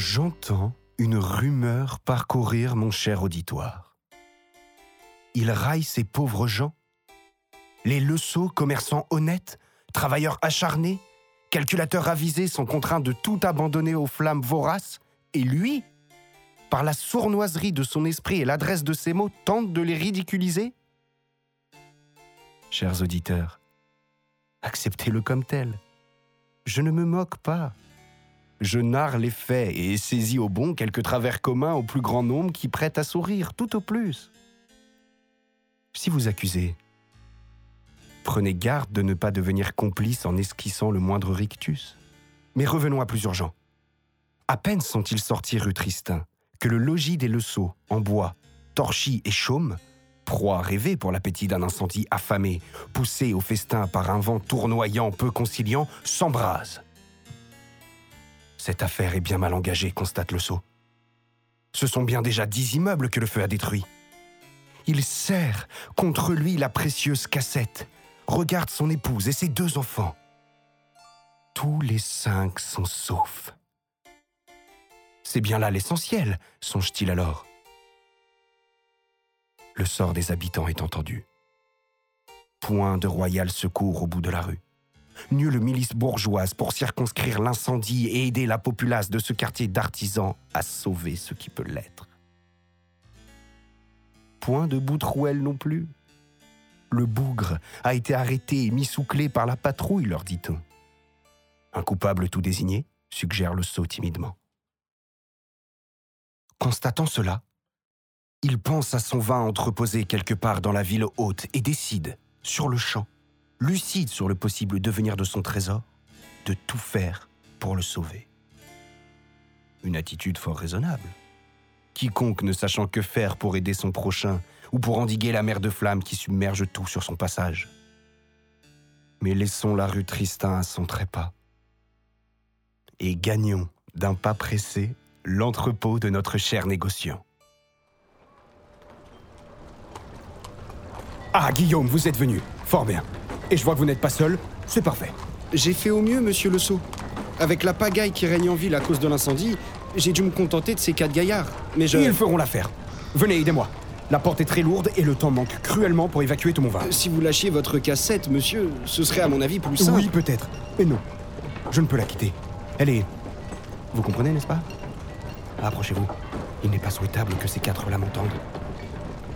J'entends une rumeur parcourir mon cher auditoire. Il raille ces pauvres gens Les leçaux, commerçants honnêtes, travailleurs acharnés, calculateurs avisés sont contraints de tout abandonner aux flammes voraces, et lui, par la sournoiserie de son esprit et l'adresse de ses mots, tente de les ridiculiser Chers auditeurs, acceptez-le comme tel. Je ne me moque pas. Je narre les faits et saisis au bon quelques travers communs au plus grand nombre qui prêtent à sourire, tout au plus. Si vous accusez, prenez garde de ne pas devenir complice en esquissant le moindre rictus. Mais revenons à plus urgent. À peine sont-ils sortis rue Tristin que le logis des Leçaux, en bois, torchis et chaume, proie rêvée pour l'appétit d'un incendie affamé, poussé au festin par un vent tournoyant peu conciliant, s'embrase. Cette affaire est bien mal engagée, constate le sceau. Ce sont bien déjà dix immeubles que le feu a détruits. Il serre contre lui la précieuse cassette, regarde son épouse et ses deux enfants. Tous les cinq sont saufs. C'est bien là l'essentiel, songe-t-il alors. Le sort des habitants est entendu. Point de royal secours au bout de la rue nulle milice bourgeoise pour circonscrire l'incendie et aider la populace de ce quartier d'artisans à sauver ce qui peut l'être. Point de boutrouelle non plus. Le bougre a été arrêté et mis sous clé par la patrouille, leur dit-on. Un coupable tout désigné suggère le sot timidement. Constatant cela, il pense à son vin entreposé quelque part dans la ville haute et décide, sur le champ, lucide sur le possible devenir de son trésor, de tout faire pour le sauver. Une attitude fort raisonnable. Quiconque ne sachant que faire pour aider son prochain ou pour endiguer la mer de flammes qui submerge tout sur son passage. Mais laissons la rue Tristan à son trépas et gagnons d'un pas pressé l'entrepôt de notre cher négociant. Ah, Guillaume, vous êtes venu. Fort bien. Et je vois que vous n'êtes pas seul, c'est parfait. J'ai fait au mieux, monsieur Le Sceau. Avec la pagaille qui règne en ville à cause de l'incendie, j'ai dû me contenter de ces quatre gaillards. Mais je. Ils feront l'affaire. Venez, aidez-moi. La porte est très lourde et le temps manque cruellement pour évacuer tout mon vin. Si vous lâchiez votre cassette, monsieur, ce serait à mon avis plus simple. Oui, peut-être. Mais non. Je ne peux la quitter. Elle est. Vous comprenez, n'est-ce pas? Approchez-vous. Il n'est pas souhaitable que ces quatre-là m'entendent.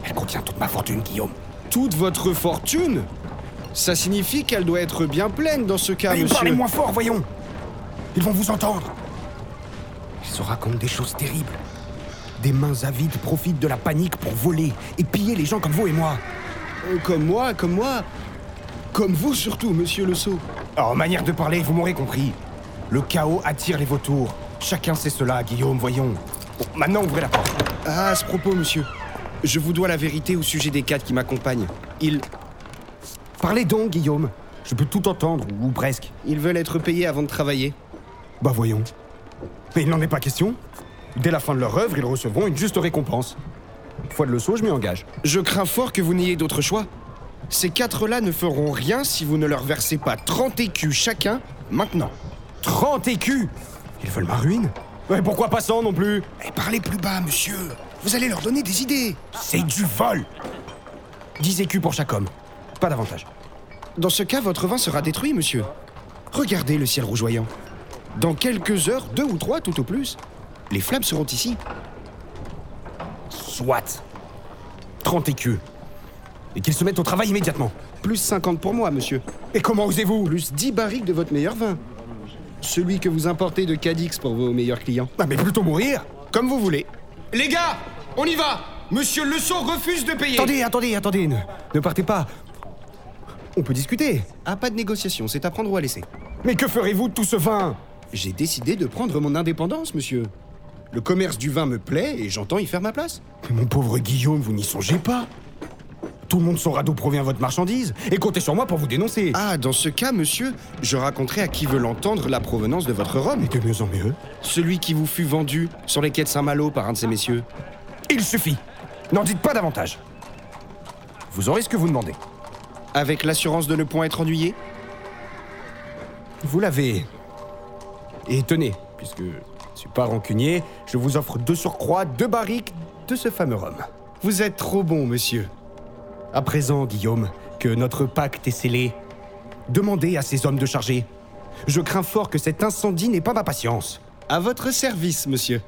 Elle contient toute ma fortune, Guillaume. Toute votre fortune? Ça signifie qu'elle doit être bien pleine dans ce cas, monsieur. Parlez moins fort, voyons Ils vont vous entendre Ils se racontent des choses terribles. Des mains avides profitent de la panique pour voler et piller les gens comme vous et moi. Euh, comme moi, comme moi Comme vous surtout, monsieur Le Sceau. Oh, manière de parler, vous m'aurez compris. Le chaos attire les vautours. Chacun sait cela, Guillaume, voyons. Bon, maintenant, ouvrez la porte. Ah, à ce propos, monsieur. Je vous dois la vérité au sujet des quatre qui m'accompagnent. Ils Parlez donc, Guillaume. Je peux tout entendre, ou presque. Ils veulent être payés avant de travailler. Bah voyons. Mais il n'en est pas question. Dès la fin de leur œuvre, ils recevront une juste récompense. Fois de le saut, je m'y engage. Je crains fort que vous n'ayez d'autre choix. Ces quatre-là ne feront rien si vous ne leur versez pas 30 écus chacun, maintenant. 30 écus? Ils veulent ma ruine? Mais pourquoi pas 100 non plus? Eh, parlez plus bas, monsieur. Vous allez leur donner des idées. C'est du vol 10 écus pour chaque homme. Pas davantage. Dans ce cas, votre vin sera détruit, monsieur. Regardez le ciel rougeoyant. Dans quelques heures, deux ou trois tout au plus, les flammes seront ici. Soit. 30 écus. Et qu'ils se mettent au travail immédiatement. Plus 50 pour moi, monsieur. Et comment osez-vous? Plus 10 barriques de votre meilleur vin. Celui que vous importez de Cadix pour vos meilleurs clients. Ah, mais plutôt mourir Comme vous voulez. Les gars, on y va Monsieur Leçon refuse de payer. Attendez, attendez, attendez, ne, ne partez pas. On peut discuter. Ah, pas de négociation, c'est à prendre ou à laisser. Mais que ferez-vous de tout ce vin? J'ai décidé de prendre mon indépendance, monsieur. Le commerce du vin me plaît et j'entends y faire ma place. Mais mon pauvre Guillaume, vous n'y songez pas tout le monde saura d'où provient votre marchandise et comptez sur moi pour vous dénoncer. Ah, dans ce cas, monsieur, je raconterai à qui veut l'entendre la provenance de votre rhum. Et de mieux en mieux. Celui qui vous fut vendu sur les quais de Saint-Malo par un de ces messieurs. Il suffit. N'en dites pas davantage. Vous aurez ce que vous demandez. Avec l'assurance de ne point être ennuyé Vous l'avez. Et tenez, puisque Je suis pas rancunier, je vous offre de surcroît deux barriques de ce fameux rhum. Vous êtes trop bon, monsieur. À présent, Guillaume, que notre pacte est scellé, demandez à ces hommes de charger. Je crains fort que cet incendie n'ait pas ma patience. À votre service, monsieur.